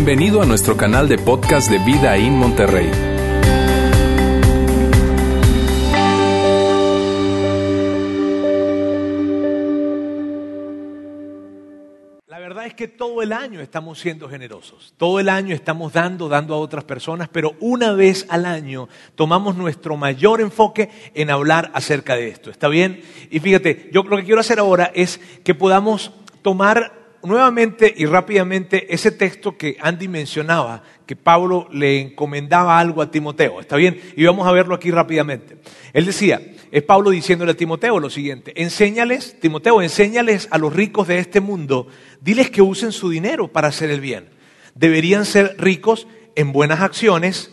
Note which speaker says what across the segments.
Speaker 1: Bienvenido a nuestro canal de podcast de Vida en Monterrey.
Speaker 2: La verdad es que todo el año estamos siendo generosos. Todo el año estamos dando, dando a otras personas, pero una vez al año tomamos nuestro mayor enfoque en hablar acerca de esto. ¿Está bien? Y fíjate, yo lo que quiero hacer ahora es que podamos tomar nuevamente y rápidamente ese texto que Andy mencionaba, que Pablo le encomendaba algo a Timoteo. ¿Está bien? Y vamos a verlo aquí rápidamente. Él decía, es Pablo diciéndole a Timoteo lo siguiente, enséñales, Timoteo, enséñales a los ricos de este mundo, diles que usen su dinero para hacer el bien. Deberían ser ricos en buenas acciones,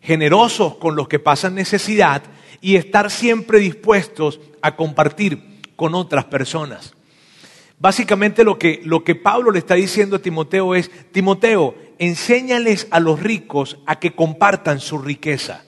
Speaker 2: generosos con los que pasan necesidad y estar siempre dispuestos a compartir con otras personas. Básicamente lo que, lo que Pablo le está diciendo a Timoteo es, Timoteo, enséñales a los ricos a que compartan su riqueza,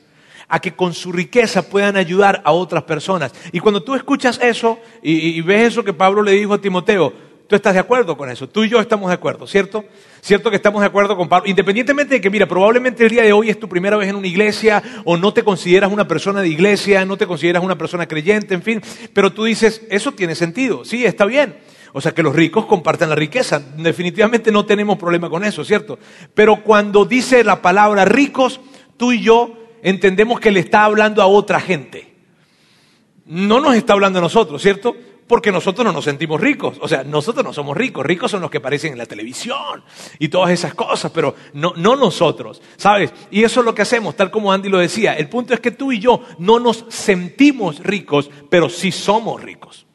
Speaker 2: a que con su riqueza puedan ayudar a otras personas. Y cuando tú escuchas eso y, y ves eso que Pablo le dijo a Timoteo, tú estás de acuerdo con eso, tú y yo estamos de acuerdo, ¿cierto? Cierto que estamos de acuerdo con Pablo, independientemente de que, mira, probablemente el día de hoy es tu primera vez en una iglesia o no te consideras una persona de iglesia, no te consideras una persona creyente, en fin, pero tú dices, eso tiene sentido, sí, está bien. O sea, que los ricos compartan la riqueza. Definitivamente no tenemos problema con eso, ¿cierto? Pero cuando dice la palabra ricos, tú y yo entendemos que le está hablando a otra gente. No nos está hablando a nosotros, ¿cierto? Porque nosotros no nos sentimos ricos. O sea, nosotros no somos ricos. Ricos son los que aparecen en la televisión y todas esas cosas, pero no, no nosotros, ¿sabes? Y eso es lo que hacemos, tal como Andy lo decía. El punto es que tú y yo no nos sentimos ricos, pero sí somos ricos.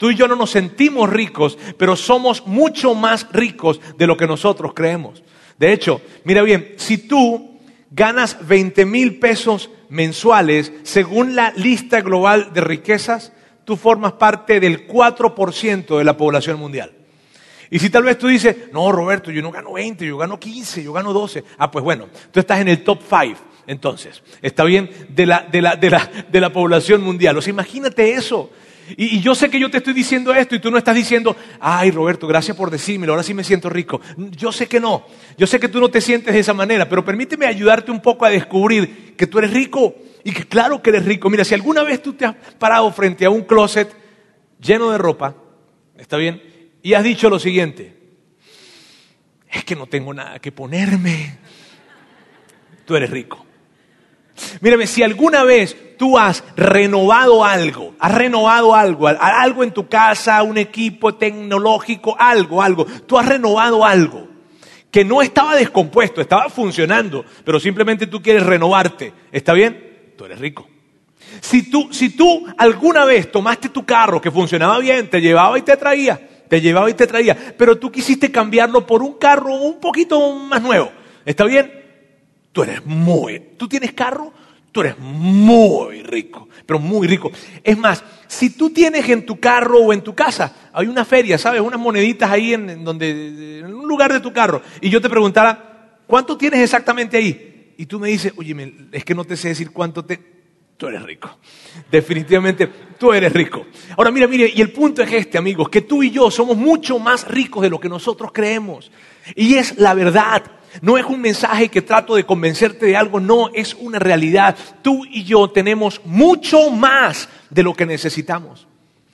Speaker 2: Tú y yo no nos sentimos ricos, pero somos mucho más ricos de lo que nosotros creemos. De hecho, mira bien, si tú ganas 20 mil pesos mensuales, según la lista global de riquezas, tú formas parte del 4% de la población mundial. Y si tal vez tú dices, no, Roberto, yo no gano 20, yo gano 15, yo gano 12. Ah, pues bueno, tú estás en el top 5, entonces, ¿está bien? De la, de la, de la, de la población mundial. O sea, imagínate eso. Y, yo sé que yo te estoy diciendo esto y tú no estás diciendo, ay Roberto, gracias por decírmelo, ahora sí me siento rico. Yo sé que no, yo sé que tú no te sientes de esa manera, pero permíteme ayudarte un poco a descubrir que tú eres rico y que claro que eres rico. Mira, si alguna vez tú te has parado frente a un closet lleno de ropa, ¿está bien? Y has dicho lo siguiente, es que no tengo nada que ponerme, tú eres rico. Mírame, si alguna vez tú has renovado algo, has renovado algo, algo en tu casa, un equipo tecnológico, algo, algo, tú has renovado algo que no estaba descompuesto, estaba funcionando, pero simplemente tú quieres renovarte, ¿está bien? Tú eres rico. Si tú, si tú alguna vez tomaste tu carro que funcionaba bien, te llevaba y te traía, te llevaba y te traía, pero tú quisiste cambiarlo por un carro un poquito más nuevo, ¿está bien? Tú eres muy, tú tienes carro, tú eres muy rico, pero muy rico. Es más, si tú tienes en tu carro o en tu casa, hay una feria, ¿sabes? Unas moneditas ahí en, donde, en un lugar de tu carro, y yo te preguntara, ¿cuánto tienes exactamente ahí? Y tú me dices, oye, es que no te sé decir cuánto te... Tú eres rico. Definitivamente, tú eres rico. Ahora, mira, mire, y el punto es este, amigos, que tú y yo somos mucho más ricos de lo que nosotros creemos. Y es la verdad. No es un mensaje que trato de convencerte de algo, no, es una realidad. Tú y yo tenemos mucho más de lo que necesitamos.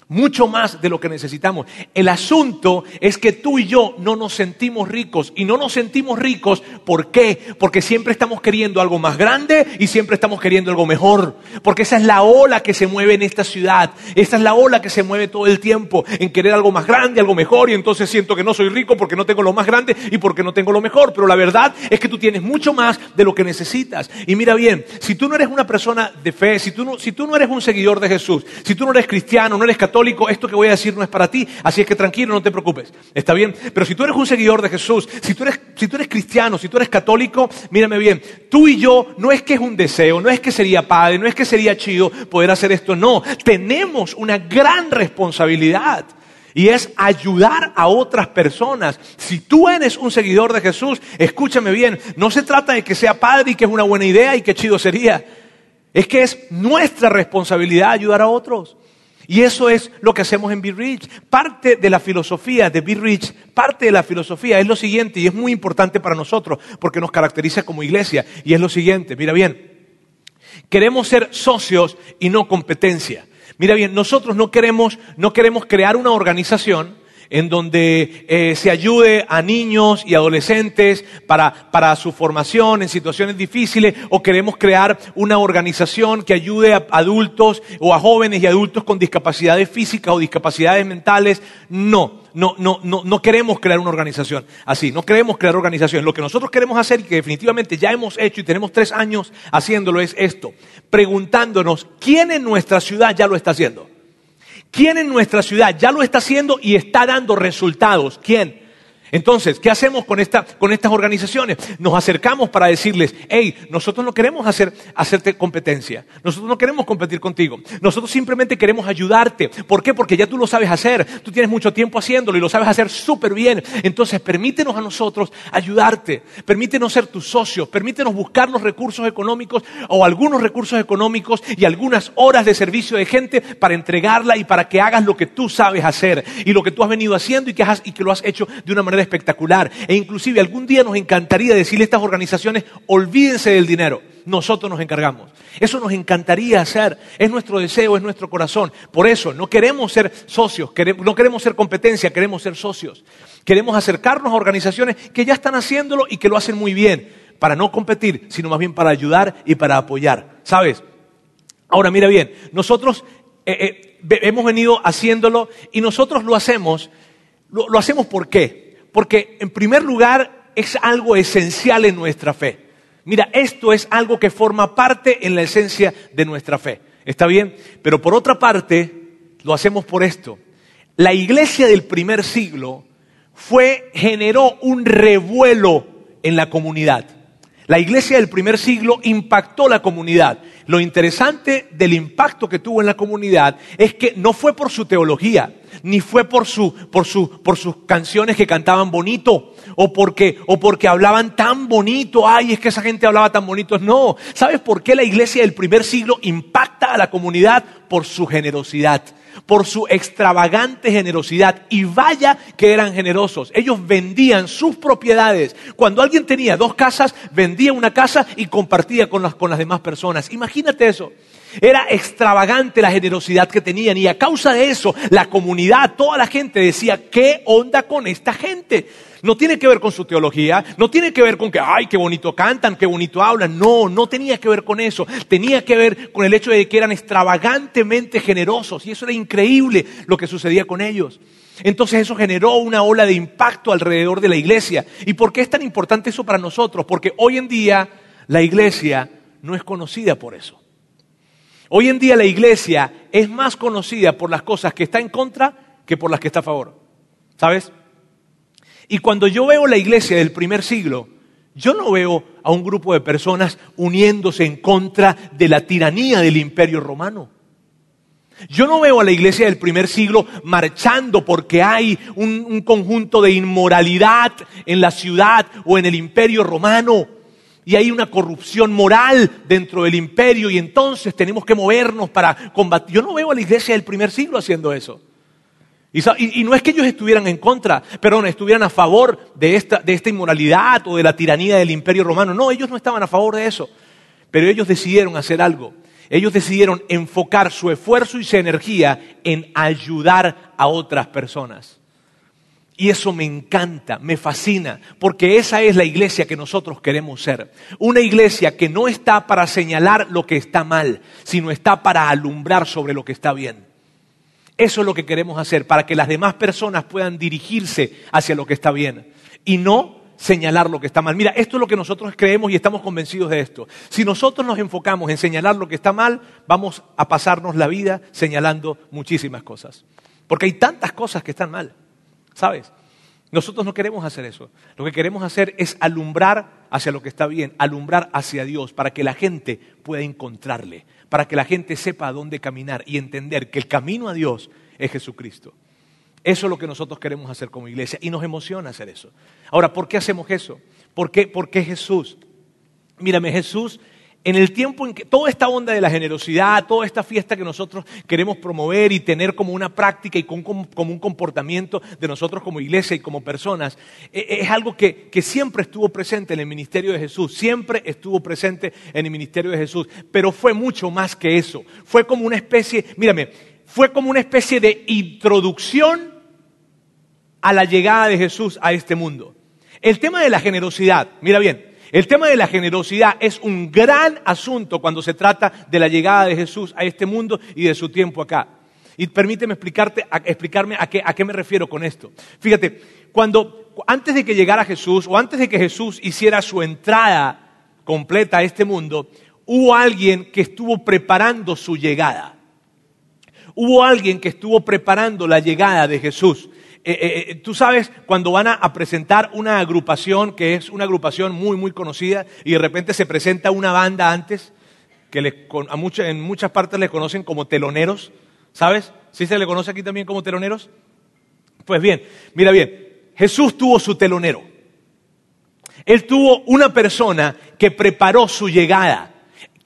Speaker 2: Mucho más de lo que necesitamos. El asunto es que tú y yo no nos sentimos ricos. Y no nos sentimos ricos, ¿por qué? Porque siempre estamos queriendo algo más grande y siempre estamos queriendo algo mejor. Porque esa es la ola que se mueve en esta ciudad. Esa es la ola que se mueve todo el tiempo en querer algo más grande, algo mejor. Y entonces siento que no soy rico porque no tengo lo más grande y porque no tengo lo mejor. Pero la verdad es que tú tienes mucho más de lo que necesitas. Y mira bien, si tú no eres una persona de fe, si tú no, si tú no eres un seguidor de Jesús, si tú no eres cristiano, no eres católico, esto que voy a decir no es para ti, así es que tranquilo, no te preocupes. ¿Está bien? Pero si tú eres un seguidor de Jesús, si tú eres, si tú eres cristiano, si tú eres católico, mírame bien, tú y yo no es que es un deseo, no es que sería padre, no es que sería chido poder hacer esto, no, tenemos una gran responsabilidad. Y es ayudar a otras personas. Si tú eres un seguidor de Jesús, escúchame bien, no se trata de que sea padre y que es una buena idea y que chido sería. Es que es nuestra responsabilidad ayudar a otros. Y eso es lo que hacemos en Be Rich. Parte de la filosofía de Be Rich, parte de la filosofía es lo siguiente, y es muy importante para nosotros, porque nos caracteriza como iglesia, y es lo siguiente, mira bien, queremos ser socios y no competencia. Mira bien, nosotros no queremos, no queremos crear una organización en donde eh, se ayude a niños y adolescentes para, para, su formación en situaciones difíciles o queremos crear una organización que ayude a adultos o a jóvenes y adultos con discapacidades físicas o discapacidades mentales. No, no, no, no, no queremos crear una organización así, no queremos crear organizaciones. Lo que nosotros queremos hacer y que definitivamente ya hemos hecho y tenemos tres años haciéndolo es esto, preguntándonos quién en nuestra ciudad ya lo está haciendo. ¿Quién en nuestra ciudad ya lo está haciendo y está dando resultados? ¿Quién? Entonces, ¿qué hacemos con, esta, con estas organizaciones? Nos acercamos para decirles, hey, nosotros no queremos hacer, hacerte competencia, nosotros no queremos competir contigo, nosotros simplemente queremos ayudarte. ¿Por qué? Porque ya tú lo sabes hacer, tú tienes mucho tiempo haciéndolo y lo sabes hacer súper bien. Entonces, permítenos a nosotros ayudarte, permítenos ser tus socios, permítenos buscar los recursos económicos o algunos recursos económicos y algunas horas de servicio de gente para entregarla y para que hagas lo que tú sabes hacer y lo que tú has venido haciendo y que, has, y que lo has hecho de una manera espectacular. E inclusive algún día nos encantaría decirle a estas organizaciones, olvídense del dinero, nosotros nos encargamos. Eso nos encantaría hacer, es nuestro deseo, es nuestro corazón. Por eso no queremos ser socios, no queremos ser competencia, queremos ser socios. Queremos acercarnos a organizaciones que ya están haciéndolo y que lo hacen muy bien, para no competir, sino más bien para ayudar y para apoyar. ¿Sabes? Ahora mira bien, nosotros eh, eh, hemos venido haciéndolo y nosotros lo hacemos, lo, lo hacemos ¿por qué? Porque en primer lugar es algo esencial en nuestra fe. Mira, esto es algo que forma parte en la esencia de nuestra fe. ¿Está bien? Pero por otra parte, lo hacemos por esto. La iglesia del primer siglo fue, generó un revuelo en la comunidad. La iglesia del primer siglo impactó la comunidad. Lo interesante del impacto que tuvo en la comunidad es que no fue por su teología, ni fue por, su, por, su, por sus canciones que cantaban bonito, o porque, o porque hablaban tan bonito, ay, es que esa gente hablaba tan bonito. No, ¿sabes por qué la iglesia del primer siglo impacta a la comunidad? Por su generosidad por su extravagante generosidad. Y vaya que eran generosos. Ellos vendían sus propiedades. Cuando alguien tenía dos casas, vendía una casa y compartía con las, con las demás personas. Imagínate eso. Era extravagante la generosidad que tenían y a causa de eso la comunidad, toda la gente decía, ¿qué onda con esta gente? No tiene que ver con su teología, no tiene que ver con que, ay, qué bonito cantan, qué bonito hablan. No, no tenía que ver con eso. Tenía que ver con el hecho de que eran extravagantemente generosos y eso era increíble lo que sucedía con ellos. Entonces eso generó una ola de impacto alrededor de la iglesia. ¿Y por qué es tan importante eso para nosotros? Porque hoy en día la iglesia no es conocida por eso. Hoy en día la iglesia es más conocida por las cosas que está en contra que por las que está a favor. ¿Sabes? Y cuando yo veo la iglesia del primer siglo, yo no veo a un grupo de personas uniéndose en contra de la tiranía del imperio romano. Yo no veo a la iglesia del primer siglo marchando porque hay un, conjunto de inmoralidad en la ciudad o en el imperio romano y hay una corrupción moral dentro del imperio y entonces tenemos que movernos para combatir. Yo no veo a la iglesia del primer siglo haciendo eso. Y, no es que ellos estuvieran en contra, perdón, estuvieran a favor de esta, de esta inmoralidad o de la tiranía del imperio romano. No, ellos no estaban a favor de eso. Pero ellos decidieron hacer algo. Ellos decidieron enfocar su esfuerzo y su energía en ayudar a otras personas. Y eso me encanta, me fascina, porque esa es la iglesia que nosotros queremos ser. Una iglesia que no está para señalar lo que está mal, sino está para alumbrar sobre lo que está bien. Eso es lo que queremos hacer, para que las demás personas puedan dirigirse hacia lo que está bien y no señalar lo que está mal. Mira, esto es lo que nosotros creemos y estamos convencidos de esto. Si nosotros nos enfocamos en señalar lo que está mal, vamos a pasarnos la vida señalando muchísimas cosas. Porque hay tantas cosas que están mal, ¿sabes? Nosotros no queremos hacer eso. Lo que queremos hacer es alumbrar hacia lo que está bien, alumbrar hacia Dios, para que la gente pueda encontrarle, para que la gente sepa a dónde caminar y entender que el camino a Dios es Jesucristo. Eso es lo que nosotros queremos hacer como iglesia y nos emociona hacer eso. Ahora, ¿por qué hacemos eso? ¿Por qué, Jesús? Mírame, Jesús en el tiempo en que toda esta onda de la generosidad, toda esta fiesta que nosotros queremos promover y tener como una práctica y como, un comportamiento de nosotros como iglesia y como personas, e, e, es algo que, que siempre estuvo presente en el ministerio de Jesús, siempre estuvo presente en el ministerio de Jesús, pero fue mucho más que eso. Fue como una especie, mírame, fue como una especie de introducción a la llegada de Jesús a este mundo. El tema de la generosidad, mira bien, el tema de la generosidad es un gran asunto cuando se trata de la llegada de Jesús a este mundo y de su tiempo acá. Y permíteme explicarte, explicarme a qué, a qué me refiero con esto. Fíjate, cuando antes de que llegara Jesús o antes de que Jesús hiciera su entrada completa a este mundo, hubo alguien que estuvo preparando su llegada. Hubo alguien que estuvo preparando la llegada de Jesús. Eh, eh, eh, tú sabes, cuando van a, presentar una agrupación que es una agrupación muy, muy conocida y de repente se presenta una banda antes, que en muchas partes le conocen como teloneros, ¿sabes? ¿Sí se le conoce aquí también como teloneros? Pues bien, mira bien, Jesús tuvo su telonero. Él tuvo una persona que preparó su llegada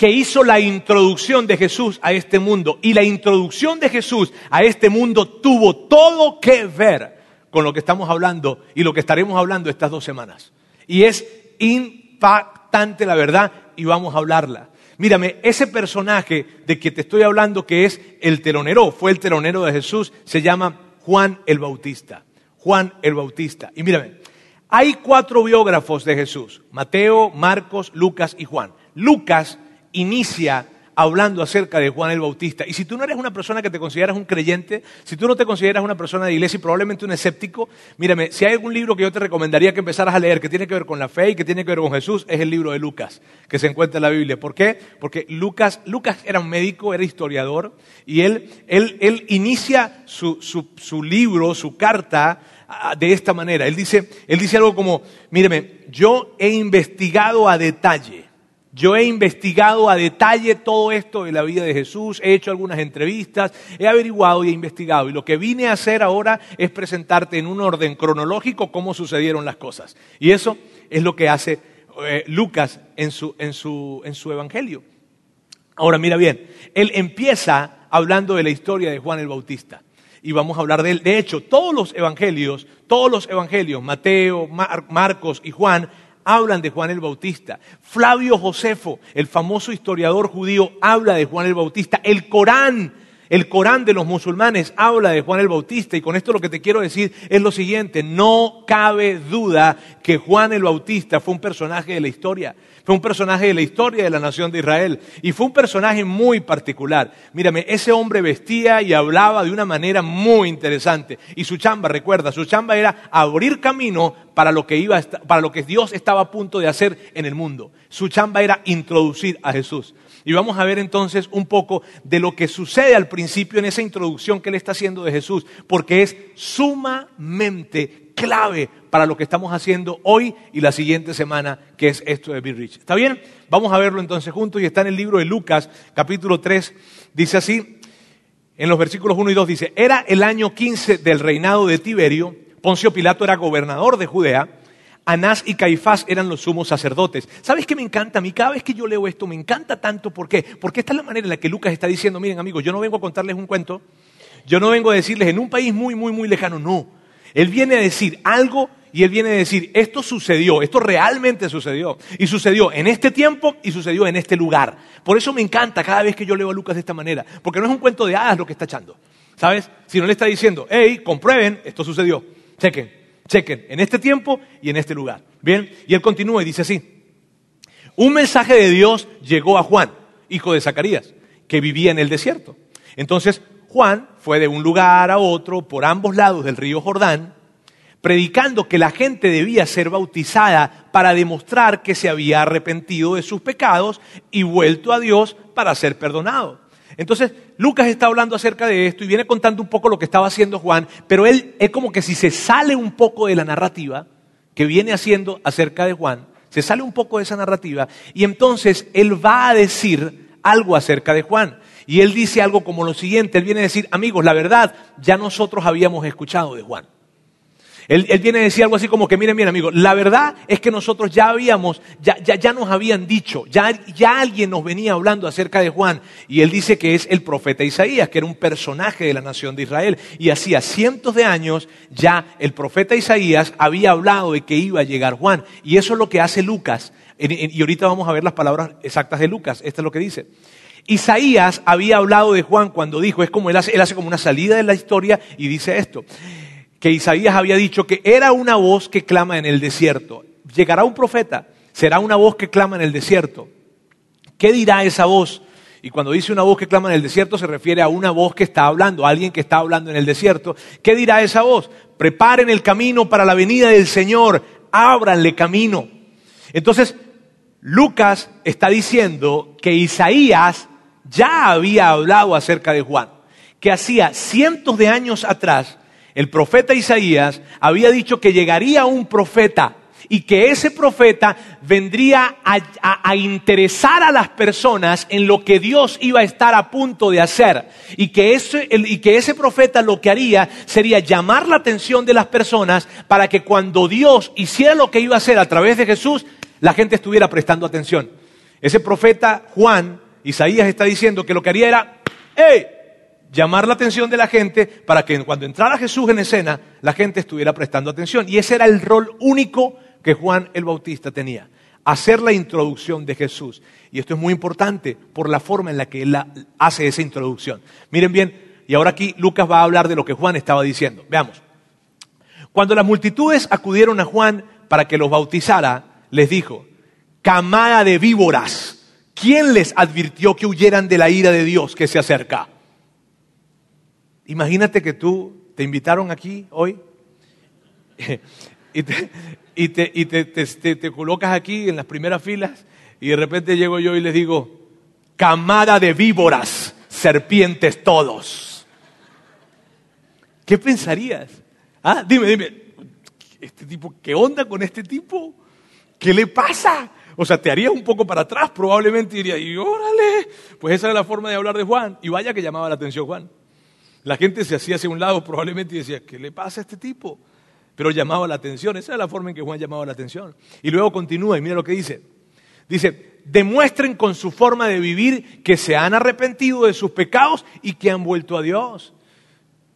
Speaker 2: que hizo la introducción de Jesús a este mundo. Y la introducción de Jesús a este mundo tuvo todo que ver con lo que estamos hablando y lo que estaremos hablando estas dos semanas. Y es impactante la verdad y vamos a hablarla. Mírame, ese personaje de que te estoy hablando que es el telonero, fue el telonero de Jesús, se llama Juan el Bautista. Juan el Bautista. Y mírame, hay cuatro biógrafos de Jesús, Mateo, Marcos, Lucas y Juan. Lucas inicia hablando acerca de Juan el Bautista. Y si tú no eres una persona que te consideras un creyente, si tú no te consideras una persona de iglesia y probablemente un escéptico, mírame, si hay algún libro que yo te recomendaría que empezaras a leer que tiene que ver con la fe y que tiene que ver con Jesús, es el libro de Lucas, que se encuentra en la Biblia. ¿Por qué? Porque Lucas, Lucas era un médico, era historiador, y él, él, él inicia su, su, su libro, su carta, de esta manera. Él dice, él dice algo como, míreme, yo he investigado a detalle yo he investigado a detalle todo esto de la vida de Jesús, he hecho algunas entrevistas, he averiguado y he investigado. Y lo que vine a hacer ahora es presentarte en un orden cronológico cómo sucedieron las cosas. Y eso es lo que hace eh, Lucas en su, en, su, en su evangelio. Ahora mira bien, él empieza hablando de la historia de Juan el Bautista. Y vamos a hablar de él. De hecho, todos los evangelios, todos los evangelios, Mateo, Marcos y Juan, hablan de Juan el Bautista. Flavio Josefo, el famoso historiador judío, habla de Juan el Bautista. El Corán, el Corán de los musulmanes habla de Juan el Bautista. Y con esto lo que te quiero decir es lo siguiente, no cabe duda que Juan el Bautista fue un personaje de la historia. Fue un personaje de la historia de la nación de Israel y fue un personaje muy particular. Mírame, ese hombre vestía y hablaba de una manera muy interesante. Y su chamba, recuerda, su chamba era abrir camino para lo que, iba para lo que Dios estaba a punto de hacer en el mundo. Su chamba era introducir a Jesús. Y vamos a ver entonces un poco de lo que sucede al principio en esa introducción que él está haciendo de Jesús, porque es sumamente clave para lo que estamos haciendo hoy y la siguiente semana, que es esto de Be Rich. ¿Está bien? Vamos a verlo entonces juntos y está en el libro de Lucas, capítulo 3, dice así, en los versículos 1 y 2 dice, era el año 15 del reinado de Tiberio, Poncio Pilato era gobernador de Judea, Anás y Caifás eran los sumos sacerdotes. ¿Sabes qué me encanta a mí? Cada vez que yo leo esto me encanta tanto. ¿Por qué? Porque esta es la manera en la que Lucas está diciendo, miren amigos, yo no vengo a contarles un cuento, yo no vengo a decirles en un país muy, muy, muy lejano, no. Él viene a decir algo y él viene a decir, esto sucedió, esto realmente sucedió. Y sucedió en este tiempo y sucedió en este lugar. Por eso me encanta cada vez que yo leo a Lucas de esta manera, porque no es un cuento de hadas lo que está echando, ¿sabes? Sino le está diciendo, hey, comprueben, esto sucedió, chequen, chequen, en este tiempo y en este lugar. Bien, y él continúa y dice así, un mensaje de Dios llegó a Juan, hijo de Zacarías, que vivía en el desierto. Entonces Juan fue de un lugar a otro por ambos lados del río Jordán, predicando que la gente debía ser bautizada para demostrar que se había arrepentido de sus pecados y vuelto a Dios para ser perdonado. Entonces, Lucas está hablando acerca de esto y viene contando un poco lo que estaba haciendo Juan, pero él es como que si se sale un poco de la narrativa que viene haciendo acerca de Juan, se sale un poco de esa narrativa y entonces él va a decir algo acerca de Juan. Y él dice algo como lo siguiente, él viene a decir, amigos, la verdad, ya nosotros habíamos escuchado de Juan. Él, él, viene a decir algo así como que, miren bien amigo, la verdad es que nosotros ya habíamos, ya, ya, ya nos habían dicho, ya, ya alguien nos venía hablando acerca de Juan y él dice que es el profeta Isaías, que era un personaje de la nación de Israel. Y hacía cientos de años ya el profeta Isaías había hablado de que iba a llegar Juan. Y eso es lo que hace Lucas. Y ahorita vamos a ver las palabras exactas de Lucas. Esto es lo que dice. Isaías había hablado de Juan cuando dijo, es como él hace, él hace como una salida de la historia y dice esto que Isaías había dicho que era una voz que clama en el desierto. Llegará un profeta, será una voz que clama en el desierto. ¿Qué dirá esa voz? Y cuando dice una voz que clama en el desierto se refiere a una voz que está hablando, a alguien que está hablando en el desierto. ¿Qué dirá esa voz? Preparen el camino para la venida del Señor, ábranle camino. Entonces, Lucas está diciendo que Isaías ya había hablado acerca de Juan, que hacía cientos de años atrás el profeta Isaías había dicho que llegaría un profeta y que ese profeta vendría a, interesar a las personas en lo que Dios iba a estar a punto de hacer. Y que, ese, y que ese profeta lo que haría sería llamar la atención de las personas para que cuando Dios hiciera lo que iba a hacer a través de Jesús, la gente estuviera prestando atención. Ese profeta Juan, Isaías está diciendo que lo que haría era, ¡hey! Llamar la atención de la gente para que cuando entrara Jesús en escena, la gente estuviera prestando atención. Y ese era el rol único que Juan el Bautista tenía, hacer la introducción de Jesús. Y esto es muy importante por la forma en la que él hace esa introducción. Miren bien, y ahora aquí Lucas va a hablar de lo que Juan estaba diciendo. Veamos. Cuando las multitudes acudieron a Juan para que los bautizara, les dijo, camada de víboras, ¿quién les advirtió que huyeran de la ira de Dios que se acerca? Imagínate que tú te invitaron aquí hoy y, te, colocas aquí en las primeras filas y de repente llego yo y les digo, camada de víboras, serpientes todos. ¿Qué pensarías? Ah, dime, dime, este tipo, ¿qué onda con este tipo? ¿Qué le pasa? O sea, te harías un poco para atrás, probablemente diría, y órale, pues esa era la forma de hablar de Juan. Y vaya que llamaba la atención Juan. La gente se hacía hacia un lado probablemente y decía, ¿qué le pasa a este tipo? Pero llamaba la atención, esa es la forma en que Juan llamaba la atención. Y luego continúa y mira lo que dice. Dice, demuestren con su forma de vivir que se han arrepentido de sus pecados y que han vuelto a Dios.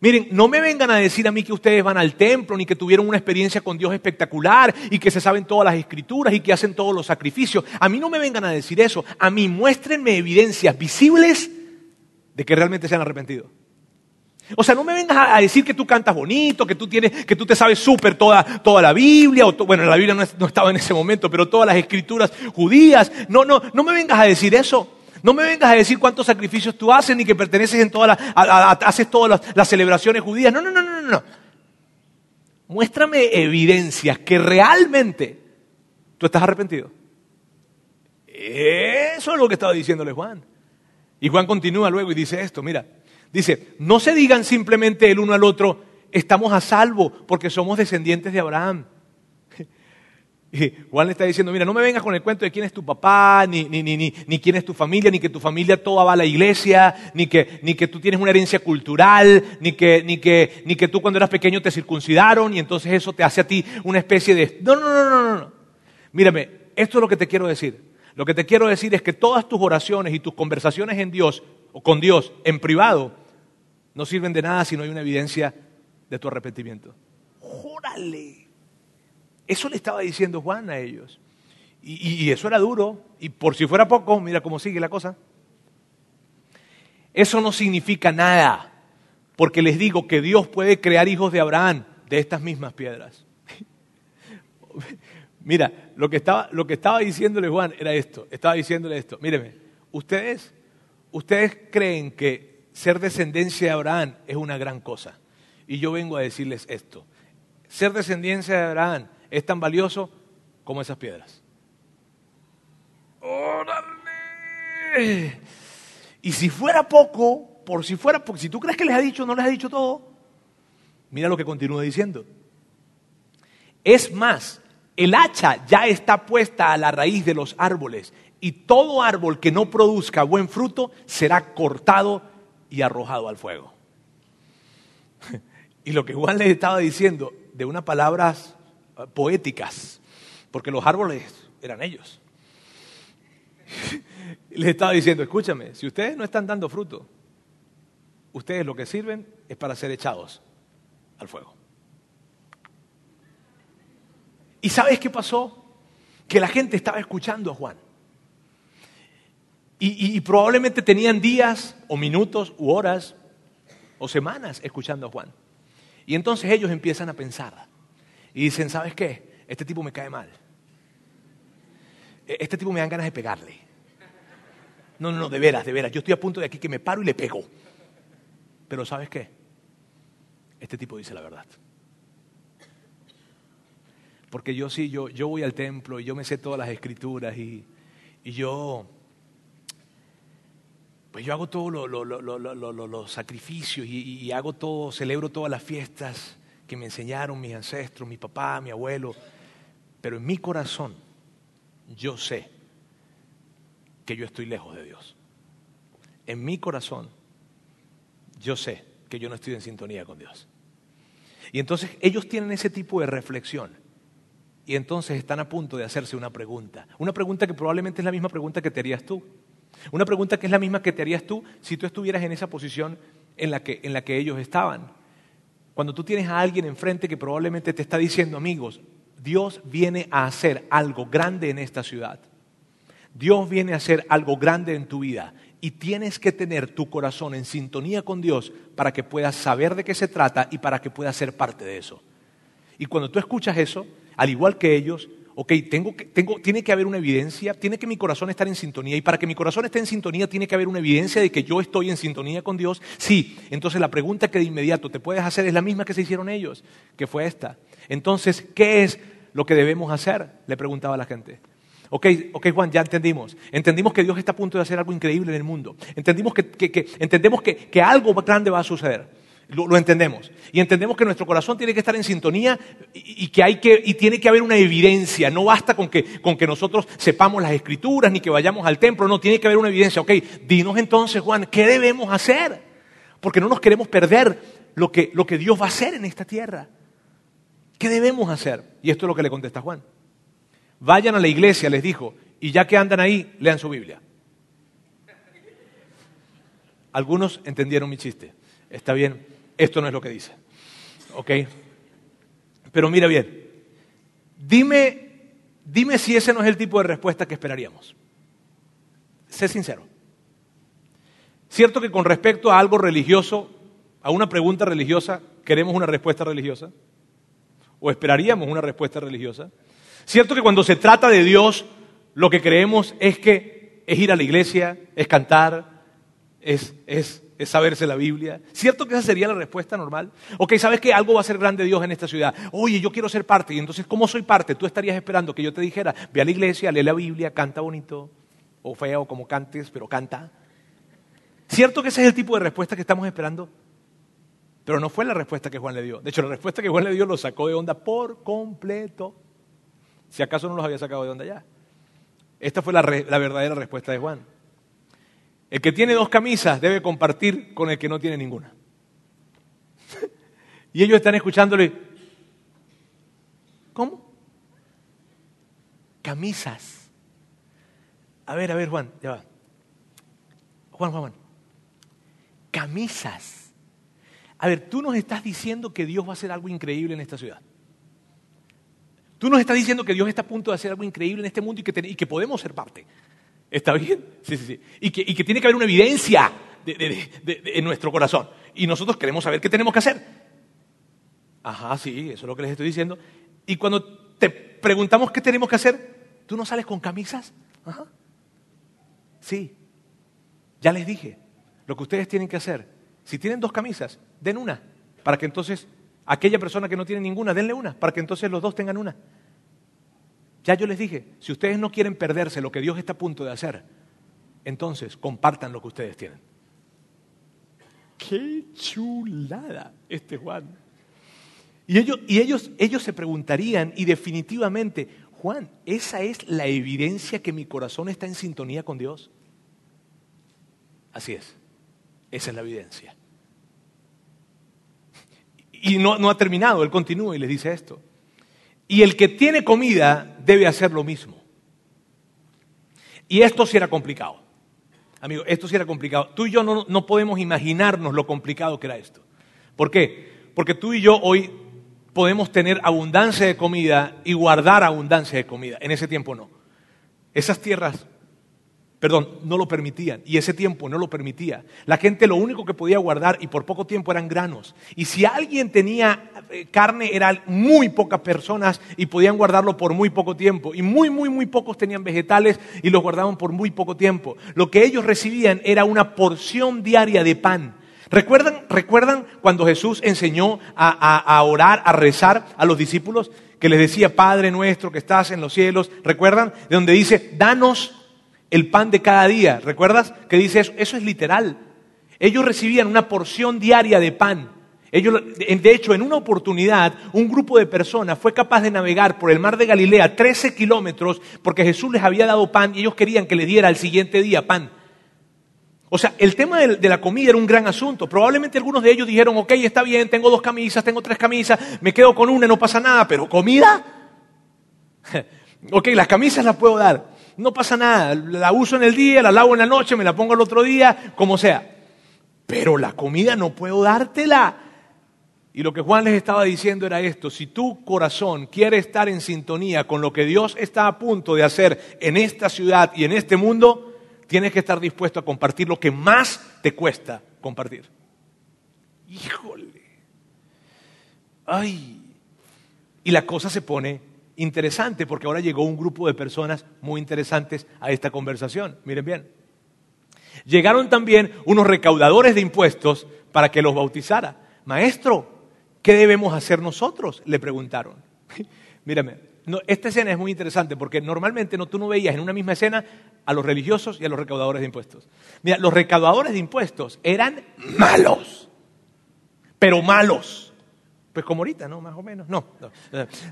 Speaker 2: Miren, no me vengan a decir a mí que ustedes van al templo, ni que tuvieron una experiencia con Dios espectacular, y que se saben todas las escrituras y que hacen todos los sacrificios. A mí no me vengan a decir eso. A mí muéstrenme evidencias visibles de que realmente se han arrepentido. O sea, no me vengas a decir que tú cantas bonito, que tú, tienes, que tú te sabes súper toda, toda la Biblia, o bueno, la Biblia no, estaba en ese momento, pero todas las escrituras judías. No, no, no me vengas a decir eso. No me vengas a decir cuántos sacrificios tú haces, ni que perteneces en todas las, haces todas las, celebraciones judías. No, no, no, no, no. Muéstrame evidencias que realmente tú estás arrepentido. Eso es lo que estaba diciéndole Juan. Y Juan continúa luego y dice esto, mira, Dice, no se digan simplemente el uno al otro, estamos a salvo porque somos descendientes de Abraham. Y Juan le está diciendo, mira, no me vengas con el cuento de quién es tu papá, ni, ni, ni, ni, quién es tu familia, ni que tu familia toda va a la iglesia, ni que, ni que tú tienes una herencia cultural, ni que, ni, que, ni que tú cuando eras pequeño te circuncidaron y entonces eso te hace a ti una especie de... No, no, no, no, no. Mírame, esto es lo que te quiero decir. Lo que te quiero decir es que todas tus oraciones y tus conversaciones en Dios o con Dios en privado no sirven de nada si no hay una evidencia de tu arrepentimiento. Júrale. Eso le estaba diciendo Juan a ellos. Y, y, eso era duro. Y por si fuera poco, mira cómo sigue la cosa. Eso no significa nada. Porque les digo que Dios puede crear hijos de Abraham de estas mismas piedras. Mira, lo que, estaba, lo que estaba diciéndole Juan era esto. Estaba diciéndole esto. Míreme, ustedes, ustedes creen que ser descendencia de Abraham es una gran cosa. Y yo vengo a decirles esto. Ser descendencia de Abraham es tan valioso como esas piedras. ¡Órale! Y si fuera poco, por si fuera poco, si tú crees que les ha dicho, no les ha dicho todo, mira lo que continúa diciendo. Es más, el hacha ya está puesta a la raíz de los árboles y todo árbol que no produzca buen fruto será cortado y arrojado al fuego. Y lo que Juan les estaba diciendo de unas palabras eh, poéticas, porque los árboles eran ellos. Les estaba diciendo, escúchame, si ustedes no están dando fruto, ustedes lo que sirven es para ser echados al fuego. ¿Y sabes qué pasó? Que la gente estaba escuchando a Juan. Y, probablemente tenían días o minutos u horas o semanas escuchando a Juan. Y entonces ellos empiezan a pensar y dicen, ¿sabes qué? Este tipo me cae mal. E, este tipo me dan ganas de pegarle. No, no, no, de veras, de veras. Yo estoy a punto de aquí que me paro y le pego. Pero ¿sabes qué? Este tipo dice la verdad. Porque yo sí, yo, yo voy al templo y yo me sé todas las escrituras y, y yo pues yo hago todos los sacrificios y, hago todo, celebro todas las fiestas que me enseñaron mis ancestros, mi papá, mi abuelo, pero en mi corazón yo sé que yo estoy lejos de Dios. En mi corazón yo sé que yo no estoy en sintonía con Dios. Y entonces ellos tienen ese tipo de reflexión. Y entonces están a punto de hacerse una pregunta. Una pregunta que probablemente es la misma pregunta que te harías tú. Una pregunta que es la misma que te harías tú si tú estuvieras en esa posición en la que, en la que ellos estaban. Cuando tú tienes a alguien enfrente que probablemente te está diciendo, amigos, Dios viene a hacer algo grande en esta ciudad. Dios viene a hacer algo grande en tu vida y tienes que tener tu corazón en sintonía con Dios para que puedas saber de qué se trata y para que puedas ser parte de eso. Y cuando tú escuchas eso, al igual que ellos, ok, tengo tengo, tiene que haber una evidencia, tiene que mi corazón estar en sintonía. Y para que mi corazón esté en sintonía, tiene que haber una evidencia de que yo estoy en sintonía con Dios. Sí, entonces la pregunta que de inmediato te puedes hacer es la misma que se hicieron ellos, que fue esta. Entonces, ¿qué es lo que debemos hacer? Le preguntaba a la gente. Ok, ok, Juan, ya entendimos. Entendimos que Dios está a punto de hacer algo increíble en el mundo. Entendimos que, entendemos que algo grande va a suceder. Lo, entendemos. Y entendemos que nuestro corazón tiene que estar en sintonía y, que hay que, y tiene que haber una evidencia. No basta con que, con que nosotros sepamos las escrituras ni que vayamos al templo. No, tiene que haber una evidencia. Ok, dinos entonces, Juan, ¿qué debemos hacer? Porque no nos queremos perder lo que, lo que Dios va a hacer en esta tierra. ¿Qué debemos hacer? Y esto es lo que le contesta Juan. Vayan a la iglesia, les dijo, y ya que andan ahí, lean su Biblia. Algunos entendieron mi chiste. Está bien. Esto no es lo que dice. ¿Ok? Pero mira bien, dime, dime si ese no es el tipo de respuesta que esperaríamos. Sé sincero. ¿Cierto que con respecto a algo religioso, a una pregunta religiosa, queremos una respuesta religiosa? ¿O esperaríamos una respuesta religiosa? ¿Cierto que cuando se trata de Dios, lo que creemos es que es ir a la iglesia, es cantar, es, es es saberse la Biblia. ¿Cierto que esa sería la respuesta normal? Ok, ¿sabes que algo va a ser grande Dios en esta ciudad? Oye, yo quiero ser parte. Y entonces, ¿cómo soy parte? Tú estarías esperando que yo te dijera, ve a la iglesia, lee la Biblia, canta bonito, o feo, como cantes, pero canta. ¿Cierto que ese es el tipo de respuesta que estamos esperando? Pero no fue la respuesta que Juan le dio. De hecho, la respuesta que Juan le dio lo sacó de onda por completo. Si acaso no los había sacado de onda ya. Esta fue la verdadera respuesta de Juan. El que tiene dos camisas debe compartir con el que no tiene ninguna. y ellos están escuchándole. ¿Cómo? Camisas. A ver, a ver, Juan, ya va. Juan, Juan, Juan. Camisas. A ver, tú nos estás diciendo que Dios va a hacer algo increíble en esta ciudad. Tú nos estás diciendo que Dios está a punto de hacer algo increíble en este mundo y que, y que podemos ser parte. ¿Está bien? Sí, sí, sí. Y que, tiene que haber una evidencia en nuestro corazón. Y nosotros queremos saber qué tenemos que hacer. Ajá, sí, eso es lo que les estoy diciendo. Y cuando te preguntamos qué tenemos que hacer, ¿tú no sales con camisas? Ajá. Sí. Ya les dije, lo que ustedes tienen que hacer, si tienen dos camisas, den una, para que entonces aquella persona que no tiene ninguna, denle una, para que entonces los dos tengan una. Ya yo les dije, si ustedes no quieren perderse lo que Dios está a punto de hacer, entonces compartan lo que ustedes tienen. Qué chulada este Juan. Y ellos, ellos, ellos se preguntarían, y definitivamente, Juan, ¿esa es la evidencia que mi corazón está en sintonía con Dios? Así es, esa es la evidencia. Y no, no ha terminado, él continúa y les dice esto. Y el que tiene comida debe hacer lo mismo. Y esto sí era complicado. Amigo, esto sí era complicado. Tú y yo no, no podemos imaginarnos lo complicado que era esto. ¿Por qué? Porque tú y yo hoy podemos tener abundancia de comida y guardar abundancia de comida. En ese tiempo no. Esas tierras perdón, no lo permitían. Y ese tiempo no lo permitía. La gente lo único que podía guardar y por poco tiempo eran granos. Y si alguien tenía eh, carne, eran muy pocas personas y podían guardarlo por muy poco tiempo. Y muy, muy, muy pocos tenían vegetales y los guardaban por muy poco tiempo. Lo que ellos recibían era una porción diaria de pan. ¿Recuerdan, ¿Recuerdan cuando Jesús enseñó a, a orar, a rezar a los discípulos? Que les decía, Padre nuestro que estás en los cielos. ¿Recuerdan? De donde dice, danos el pan de cada día. ¿Recuerdas que dice eso? Eso es literal. Ellos recibían una porción diaria de pan. Ellos, de hecho, en una oportunidad, un grupo de personas fue capaz de navegar por el mar de Galilea 13 kilómetros porque Jesús les había dado pan y ellos querían que les diera al siguiente día pan. O sea, el tema de la comida era un gran asunto. Probablemente algunos de ellos dijeron, ok, está bien, tengo dos camisas, tengo tres camisas, me quedo con una, no pasa nada, pero comida. ok, las camisas las puedo dar no pasa nada, la uso en el día, la lavo en la noche, me la pongo el otro día, como sea. Pero la comida no puedo dártela. Y lo que Juan les estaba diciendo era esto, si tu corazón quiere estar en sintonía con lo que Dios está a punto de hacer en esta ciudad y en este mundo, tienes que estar dispuesto a compartir lo que más te cuesta compartir. Híjole. Ay. Y la cosa se pone interesante porque ahora llegó un grupo de personas muy interesantes a esta conversación. Miren bien. Llegaron también unos recaudadores de impuestos para que los bautizara. Maestro, ¿qué debemos hacer nosotros? Le preguntaron. Mírame, esta escena es muy interesante porque normalmente no, tú no veías en una misma escena a los religiosos y a los recaudadores de impuestos. Mira, los recaudadores de impuestos eran malos, pero malos. Pues como ahorita, ¿no? Más o menos. No, no,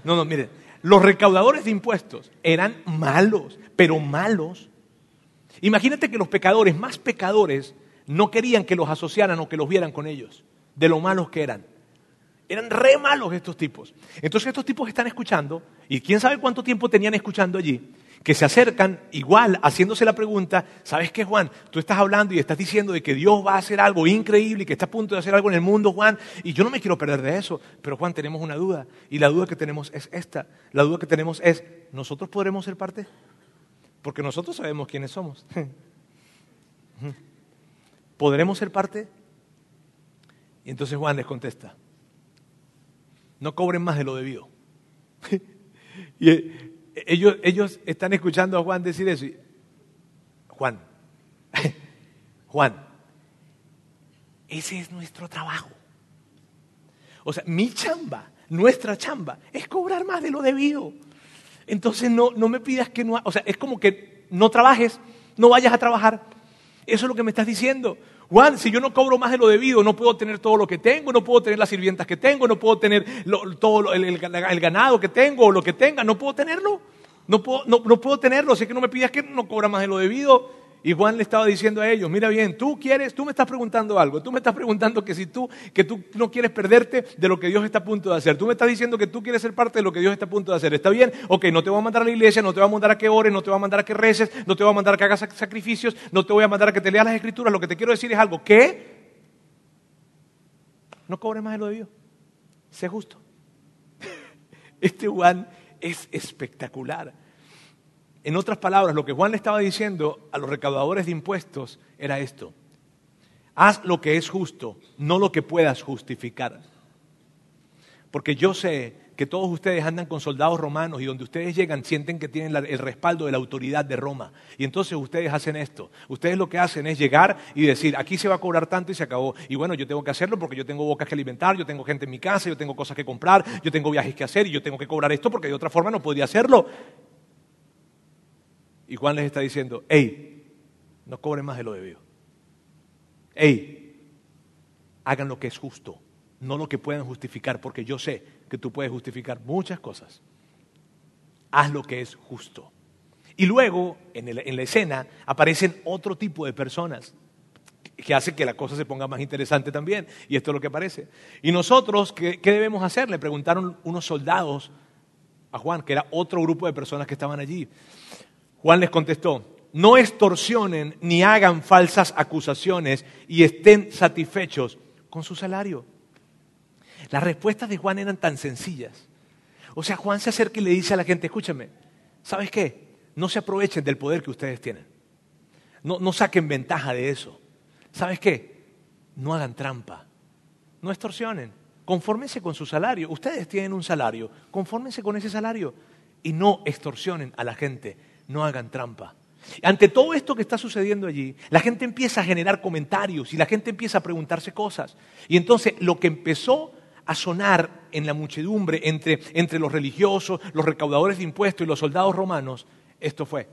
Speaker 2: no, no mire. Los recaudadores de impuestos eran malos, pero malos. Imagínate que los pecadores más pecadores no querían que los asociaran o que los vieran con ellos, de lo malos que eran. Eran re malos estos tipos. Entonces estos tipos están escuchando, y quién sabe cuánto tiempo tenían escuchando allí, que se acercan igual haciéndose la pregunta, ¿sabes qué Juan? Tú estás hablando y estás diciendo de que Dios va a hacer algo increíble y que está a punto de hacer algo en el mundo, Juan, y yo no me quiero perder de eso, pero Juan, tenemos una duda, y la duda que tenemos es esta, la duda que tenemos es, ¿nosotros podremos ser parte? Porque nosotros sabemos quiénes somos. ¿Podremos ser parte? Y entonces Juan les contesta, no cobren más de lo debido. y ellos, ellos están escuchando a Juan decir eso. Juan, Juan, ese es nuestro trabajo. O sea, mi chamba, nuestra chamba, es cobrar más de lo debido. Entonces no, no me pidas que no... O sea, es como que no trabajes, no vayas a trabajar. Eso es lo que me estás diciendo. Juan, si yo no cobro más de lo debido, no puedo tener todo lo que tengo, no puedo tener las sirvientas que tengo, no puedo tener todo el, ganado que tengo o lo que tenga, no puedo tenerlo. No puedo, no, puedo tenerlo, así que no me pidas que no cobra más de lo debido. Y Juan le estaba diciendo a ellos, mira bien, tú quieres, tú me estás preguntando algo, tú me estás preguntando que si tú, que tú no quieres perderte de lo que Dios está a punto de hacer, tú me estás diciendo que tú quieres ser parte de lo que Dios está a punto de hacer, ¿está bien? Ok, no te voy a mandar a la iglesia, no te voy a mandar a que ores, no te voy a mandar a que reces, no te voy a mandar a que hagas sacrificios, no te voy a mandar a que te leas las escrituras, lo que te quiero decir es algo, que no cobre más de lo debido. Sé justo. Este Juan es espectacular. En otras palabras, lo que Juan le estaba diciendo a los recaudadores de impuestos era esto. Haz lo que es justo, no lo que puedas justificar. Porque yo sé que todos ustedes andan con soldados romanos y donde ustedes llegan sienten que tienen el respaldo de la autoridad de Roma. Y entonces ustedes hacen esto. Ustedes lo que hacen es llegar y decir, aquí se va a cobrar tanto y se acabó. Y bueno, yo tengo que hacerlo porque yo tengo bocas que alimentar, yo tengo gente en mi casa, yo tengo cosas que comprar, yo tengo viajes que hacer y yo tengo que cobrar esto porque de otra forma no podría hacerlo. Y Juan les está diciendo, hey, no cobren más de lo debido. Hey, hagan lo que es justo, no lo que puedan justificar, porque yo sé que tú puedes justificar muchas cosas. Haz lo que es justo. Y luego, en, la escena, aparecen otro tipo de personas. que hace que la cosa se ponga más interesante también. Y esto es lo que parece. Y nosotros, ¿qué, ¿qué, debemos hacer? Le preguntaron unos soldados a Juan, que era otro grupo de personas que estaban allí. Juan les contestó, no extorsionen ni hagan falsas acusaciones y estén satisfechos con su salario. Las respuestas de Juan eran tan sencillas. O sea, Juan se acerca y le dice a la gente, escúchame, ¿sabes qué? No se aprovechen del poder que ustedes tienen. No, no saquen ventaja de eso. ¿Sabes qué? No hagan trampa. No extorsionen. Confórmense con su salario. Ustedes tienen un salario. Confórmense con ese salario. Y no extorsionen a la gente. No hagan trampa. Ante todo esto que está sucediendo allí, la gente empieza a generar comentarios y la gente empieza a preguntarse cosas. Y entonces lo que empezó a sonar en la muchedumbre entre, entre los religiosos, los recaudadores de impuestos y los soldados romanos, esto fue.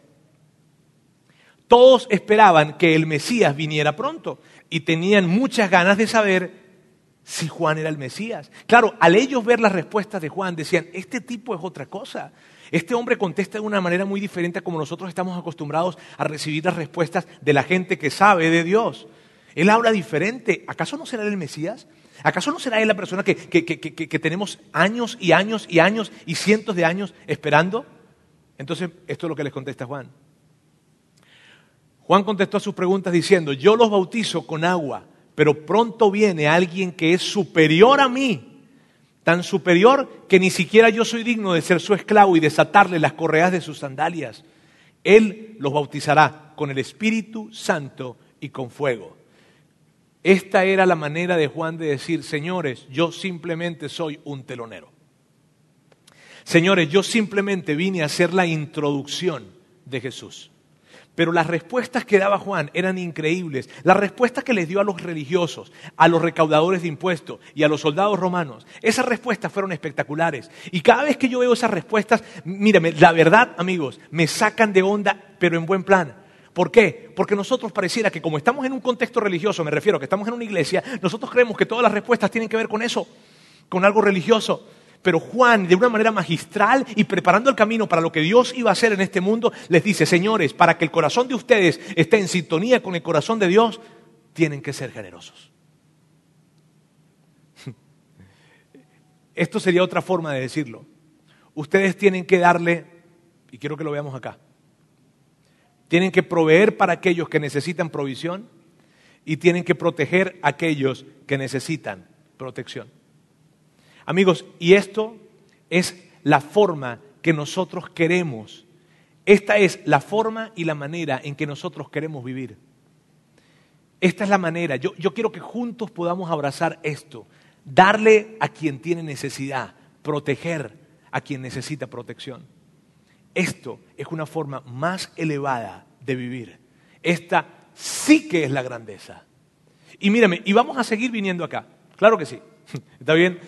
Speaker 2: Todos esperaban que el Mesías viniera pronto y tenían muchas ganas de saber si Juan era el Mesías. Claro, al ellos ver las respuestas de Juan, decían, este tipo es otra cosa. Este hombre contesta de una manera muy diferente a como nosotros estamos acostumbrados a recibir las respuestas de la gente que sabe de Dios. Él habla diferente. ¿Acaso no será él el Mesías? ¿Acaso no será él la persona que, que, tenemos años y años y años y cientos de años esperando? Entonces, esto es lo que les contesta Juan. Juan contestó a sus preguntas diciendo, yo los bautizo con agua, pero pronto viene alguien que es superior a mí tan superior que ni siquiera yo soy digno de ser su esclavo y desatarle las correas de sus sandalias. Él los bautizará con el Espíritu Santo y con fuego. Esta era la manera de Juan de decir, señores, yo simplemente soy un telonero. Señores, yo simplemente vine a hacer la introducción de Jesús. Pero las respuestas que daba Juan eran increíbles. Las respuestas que les dio a los religiosos, a los recaudadores de impuestos y a los soldados romanos, esas respuestas fueron espectaculares. Y cada vez que yo veo esas respuestas, mírame, la verdad, amigos, me sacan de onda, pero en buen plan. ¿Por qué? Porque nosotros pareciera que como estamos en un contexto religioso, me refiero a que estamos en una iglesia, nosotros creemos que todas las respuestas tienen que ver con eso, con algo religioso. Pero Juan, de una manera magistral y preparando el camino para lo que Dios iba a hacer en este mundo, les dice, señores, para que el corazón de ustedes esté en sintonía con el corazón de Dios, tienen que ser generosos. Esto sería otra forma de decirlo. Ustedes tienen que darle, y quiero que lo veamos acá, tienen que proveer para aquellos que necesitan provisión y tienen que proteger a aquellos que necesitan protección. Amigos, y esto es la forma que nosotros queremos. Esta es la forma y la manera en que nosotros queremos vivir. Esta es la manera. Yo, yo quiero que juntos podamos abrazar esto. Darle a quien tiene necesidad, proteger a quien necesita protección. Esto es una forma más elevada de vivir. Esta sí que es la grandeza. Y mírame, y vamos a seguir viniendo acá. Claro que sí. ¿Está bien?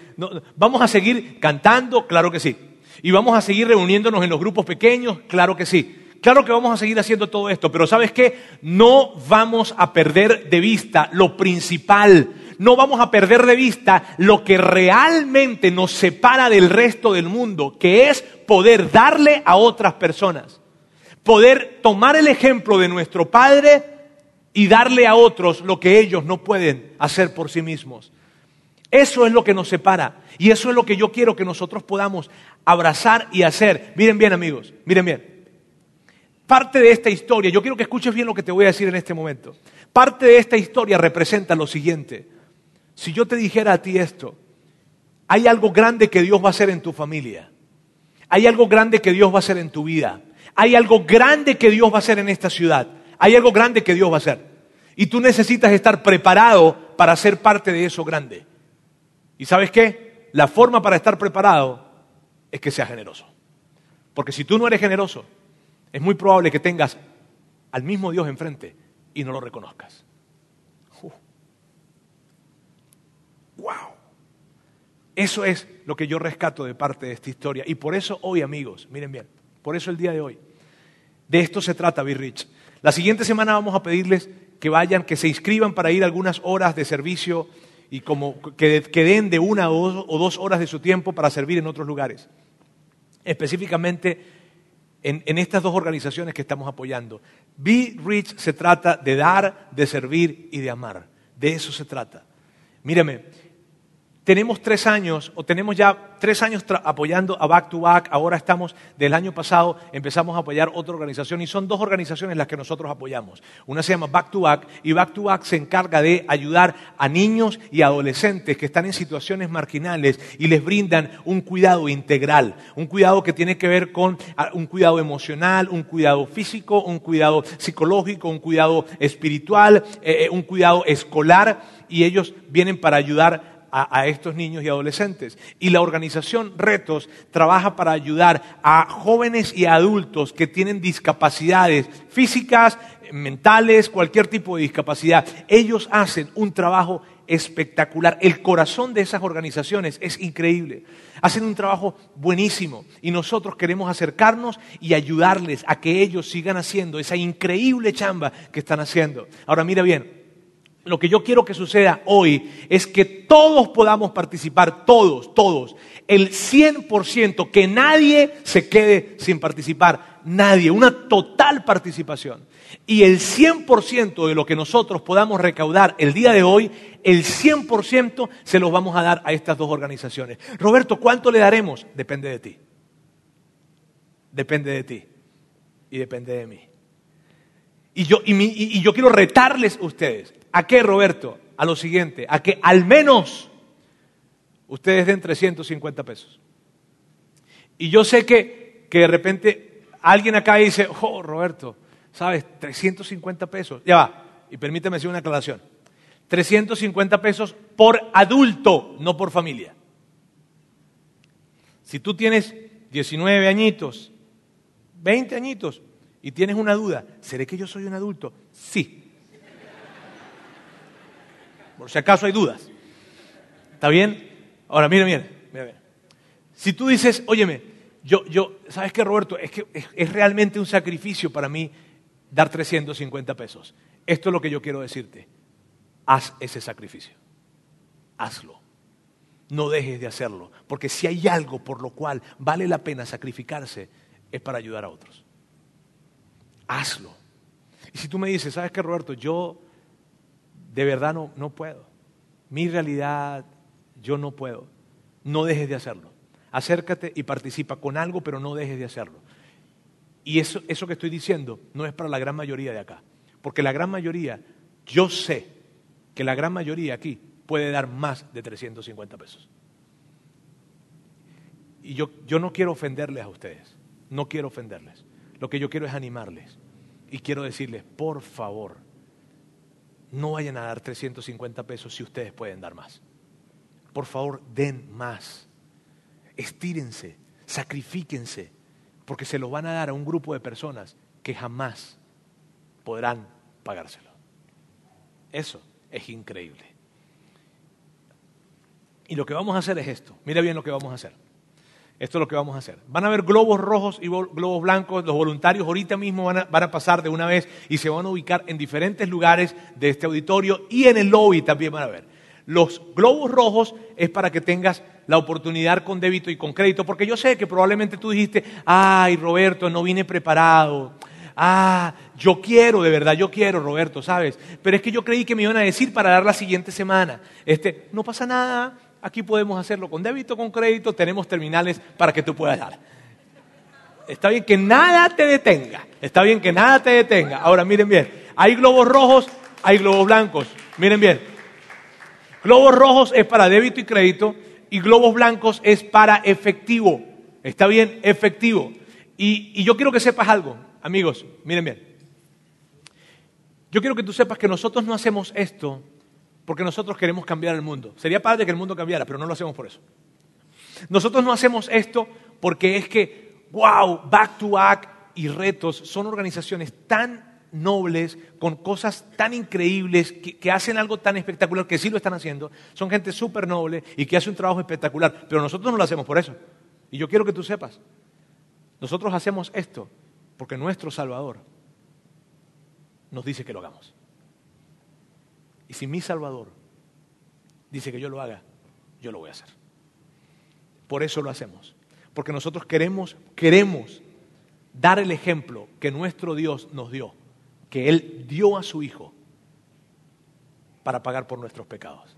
Speaker 2: ¿Vamos a seguir cantando? Claro que sí. ¿Y vamos a seguir reuniéndonos en los grupos pequeños? Claro que sí. Claro que vamos a seguir haciendo todo esto, pero ¿sabes qué? No vamos a perder de vista lo principal. No vamos a perder de vista lo que realmente nos separa del resto del mundo, que es poder darle a otras personas. Poder tomar el ejemplo de nuestro Padre y darle a otros lo que ellos no pueden hacer por sí mismos. Eso es lo que nos separa. Y eso es lo que yo quiero que nosotros podamos abrazar y hacer. Miren bien amigos, miren bien. Parte de esta historia, yo quiero que escuches bien lo que te voy a decir en este momento. Parte de esta historia representa lo siguiente. Si yo te dijera a ti esto, hay algo grande que Dios va a hacer en tu familia. Hay algo grande que Dios va a hacer en tu vida. Hay algo grande que Dios va a hacer en esta ciudad. Hay algo grande que Dios va a hacer. Y tú necesitas estar preparado para ser parte de eso grande. ¿Y sabes qué? La forma para estar preparado es que seas generoso. Porque si tú no eres generoso, es muy probable que tengas al mismo Dios enfrente y no lo reconozcas. ¡Wow! Eso es lo que yo rescato de parte de esta historia. Y por eso hoy, amigos, miren bien, por eso el día de hoy, de esto se trata Be Rich. La siguiente semana vamos a pedirles que vayan, que se inscriban para ir algunas horas de servicio y como que, den de una o dos, horas de su tiempo para servir en otros lugares. Específicamente en, en estas dos organizaciones que estamos apoyando. Be Rich se trata de dar, de servir y de amar. De eso se trata. Mírame, tenemos tres años, o tenemos ya tres años apoyando a Back to Back, ahora estamos, del año pasado empezamos a apoyar otra organización y son dos organizaciones las que nosotros apoyamos. Una se llama Back to Back y Back to Back se encarga de ayudar a niños y adolescentes que están en situaciones marginales y les brindan un cuidado integral, un cuidado que tiene que ver con ah, un cuidado emocional, un cuidado físico, un cuidado psicológico, un cuidado espiritual, eh, eh, un cuidado escolar y ellos vienen para ayudar a, estos niños y adolescentes. Y la organización Retos trabaja para ayudar a jóvenes y adultos que tienen discapacidades físicas, mentales, cualquier tipo de discapacidad. Ellos hacen un trabajo espectacular. El corazón de esas organizaciones es increíble. Hacen un trabajo buenísimo y nosotros queremos acercarnos y ayudarles a que ellos sigan haciendo esa increíble chamba que están haciendo. Ahora mira bien, lo que yo quiero que suceda hoy es que todos podamos participar, todos, todos, el 100%, que nadie se quede sin participar, nadie, una total participación. Y el 100% de lo que nosotros podamos recaudar el día de hoy, el 100% se los vamos a dar a estas dos organizaciones. Roberto, ¿cuánto le daremos? Depende de ti. Depende de ti. Y depende de mí. Y yo, y, yo quiero retarles a ustedes. ¿A qué, Roberto? A lo siguiente, a que al menos ustedes den 350 pesos. Y yo sé que, que de repente alguien acá dice, oh, Roberto, ¿sabes? 350 pesos. Ya va, y permíteme hacer una aclaración. 350 pesos por adulto, no por familia. Si tú tienes 19 añitos, 20 añitos, y tienes una duda, ¿seré que yo soy un adulto? Sí. Por si acaso hay dudas. ¿Está bien? Ahora, mira, mira, mira, Si tú dices, óyeme, yo, yo, ¿sabes qué, Roberto? Es que es, realmente un sacrificio para mí dar 350 pesos. Esto es lo que yo quiero decirte. Haz ese sacrificio. Hazlo. No dejes de hacerlo. Porque si hay algo por lo cual vale la pena sacrificarse, es para ayudar a otros hazlo. Y si tú me dices, ¿sabes qué, Roberto? Yo de verdad no, no puedo. Mi realidad, yo no puedo. No dejes de hacerlo. Acércate y participa con algo, pero no dejes de hacerlo. Y eso, eso que estoy diciendo no es para la gran mayoría de acá. Porque la gran mayoría, yo sé que la gran mayoría aquí puede dar más de 350 pesos. Y yo, yo no quiero ofenderles a ustedes. No quiero ofenderles. Lo que yo quiero es animarles. Y quiero decirles, por favor, no vayan a dar 350 pesos si ustedes pueden dar más. Por favor, den más. Estírense, sacrifíquense, porque se lo van a dar a un grupo de personas que jamás podrán pagárselo. Eso es increíble. Y lo que vamos a hacer es esto. Mira bien lo que vamos a hacer. Esto es lo que vamos a hacer. Van a haber globos rojos y globos blancos. Los voluntarios ahorita mismo van a, pasar de una vez y se van a ubicar en diferentes lugares de este auditorio y en el lobby también van a ver. Los globos rojos es para que tengas la oportunidad con débito y con crédito, porque yo sé que probablemente tú dijiste, ay Roberto, no vine preparado. Ah, yo quiero, de verdad, yo quiero, Roberto, ¿sabes? Pero es que yo creí que me iban a decir para dar la siguiente semana. Este, no pasa nada, Aquí podemos hacerlo con débito, con crédito, tenemos terminales para que tú puedas dar. Está bien que nada te detenga. Está bien que nada te detenga. Ahora miren bien, hay globos rojos, hay globos blancos. Miren bien. Globos rojos es para débito y crédito y globos blancos es para efectivo. Está bien, efectivo. Y, y yo quiero que sepas algo, amigos, miren bien. Yo quiero que tú sepas que nosotros no hacemos esto porque nosotros queremos cambiar el mundo. Sería padre que el mundo cambiara, pero no lo hacemos por eso. Nosotros no hacemos esto porque es que, wow, Back to Back y Retos son organizaciones tan nobles, con cosas tan increíbles, que, hacen algo tan espectacular, que sí lo están haciendo. Son gente súper noble y que hace un trabajo espectacular, pero nosotros no lo hacemos por eso. Y yo quiero que tú sepas, nosotros hacemos esto porque nuestro Salvador nos dice que lo hagamos. Y si mi Salvador dice que yo lo haga, yo lo voy a hacer. Por eso lo hacemos. Porque nosotros queremos, queremos dar el ejemplo que nuestro Dios nos dio, que Él dio a su Hijo para pagar por nuestros pecados.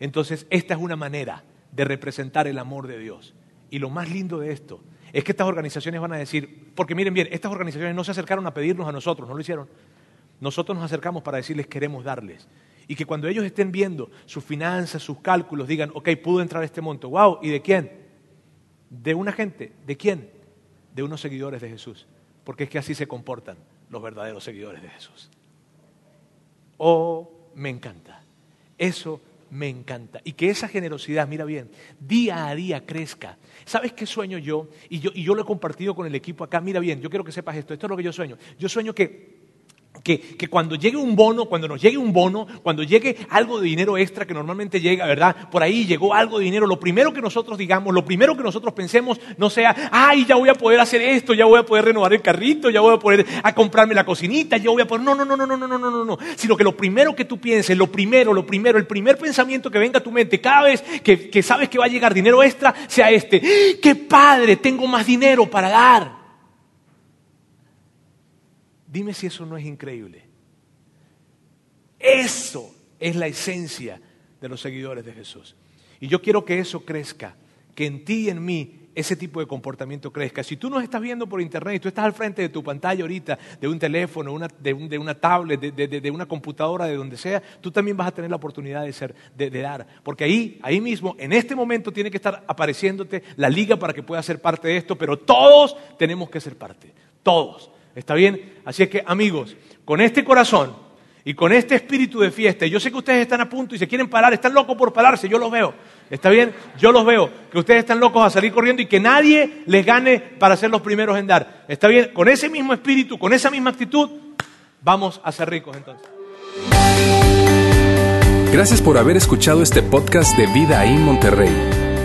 Speaker 2: Entonces, esta es una manera de representar el amor de Dios. Y lo más lindo de esto es que estas organizaciones van a decir, porque miren bien, estas organizaciones no se acercaron a pedirnos a nosotros, no lo hicieron. Nosotros nos acercamos para decirles queremos darles. Y que cuando ellos estén viendo sus finanzas, sus cálculos, digan, ok, pudo entrar este monto. Wow, ¿y de quién? De una gente. ¿De quién? De unos seguidores de Jesús. Porque es que así se comportan los verdaderos seguidores de Jesús. Oh, me encanta. Eso me encanta. Y que esa generosidad, mira bien, día a día crezca. ¿Sabes qué sueño yo? Y, yo? y yo lo he compartido con el equipo acá. Mira bien, yo quiero que sepas esto. Esto es lo que yo sueño. Yo sueño que que, cuando llegue un bono, cuando nos llegue un bono, cuando llegue algo de dinero extra que normalmente llega, ¿verdad? Por ahí llegó algo de dinero, lo primero que nosotros digamos, lo primero que nosotros pensemos no sea, ay, ya voy a poder hacer esto, ya voy a poder renovar el carrito, ya voy a poder a comprarme la cocinita, ya voy a poder, no, no, no, no, no, no, no, no, no, no, sino que lo primero que tú pienses, lo primero, lo primero, el primer pensamiento que venga a tu mente cada vez que, que sabes que va a llegar dinero extra, sea este, qué padre, tengo más dinero para dar. Dime si eso no es increíble. Eso es la esencia de los seguidores de Jesús. Y yo quiero que eso crezca, que en ti y en mí ese tipo de comportamiento crezca. Si tú nos estás viendo por internet y tú estás al frente de tu pantalla ahorita, de un teléfono, de, una tablet, de, una computadora, de donde sea, tú también vas a tener la oportunidad de, ser, de, dar. Porque ahí, ahí mismo, en este momento tiene que estar apareciéndote la liga para que puedas ser parte de esto, pero todos tenemos que ser parte. Todos. ¿Está bien? Así es que, amigos, con este corazón y con este espíritu de fiesta, yo sé que ustedes están a punto y se quieren parar, están locos por pararse, yo los veo. ¿Está bien? Yo los veo, que ustedes están locos a salir corriendo y que nadie les gane para ser los primeros en dar. ¿Está bien? Con ese mismo espíritu, con esa misma actitud, vamos a ser ricos entonces.
Speaker 1: Gracias por haber escuchado este podcast de Vida en Monterrey.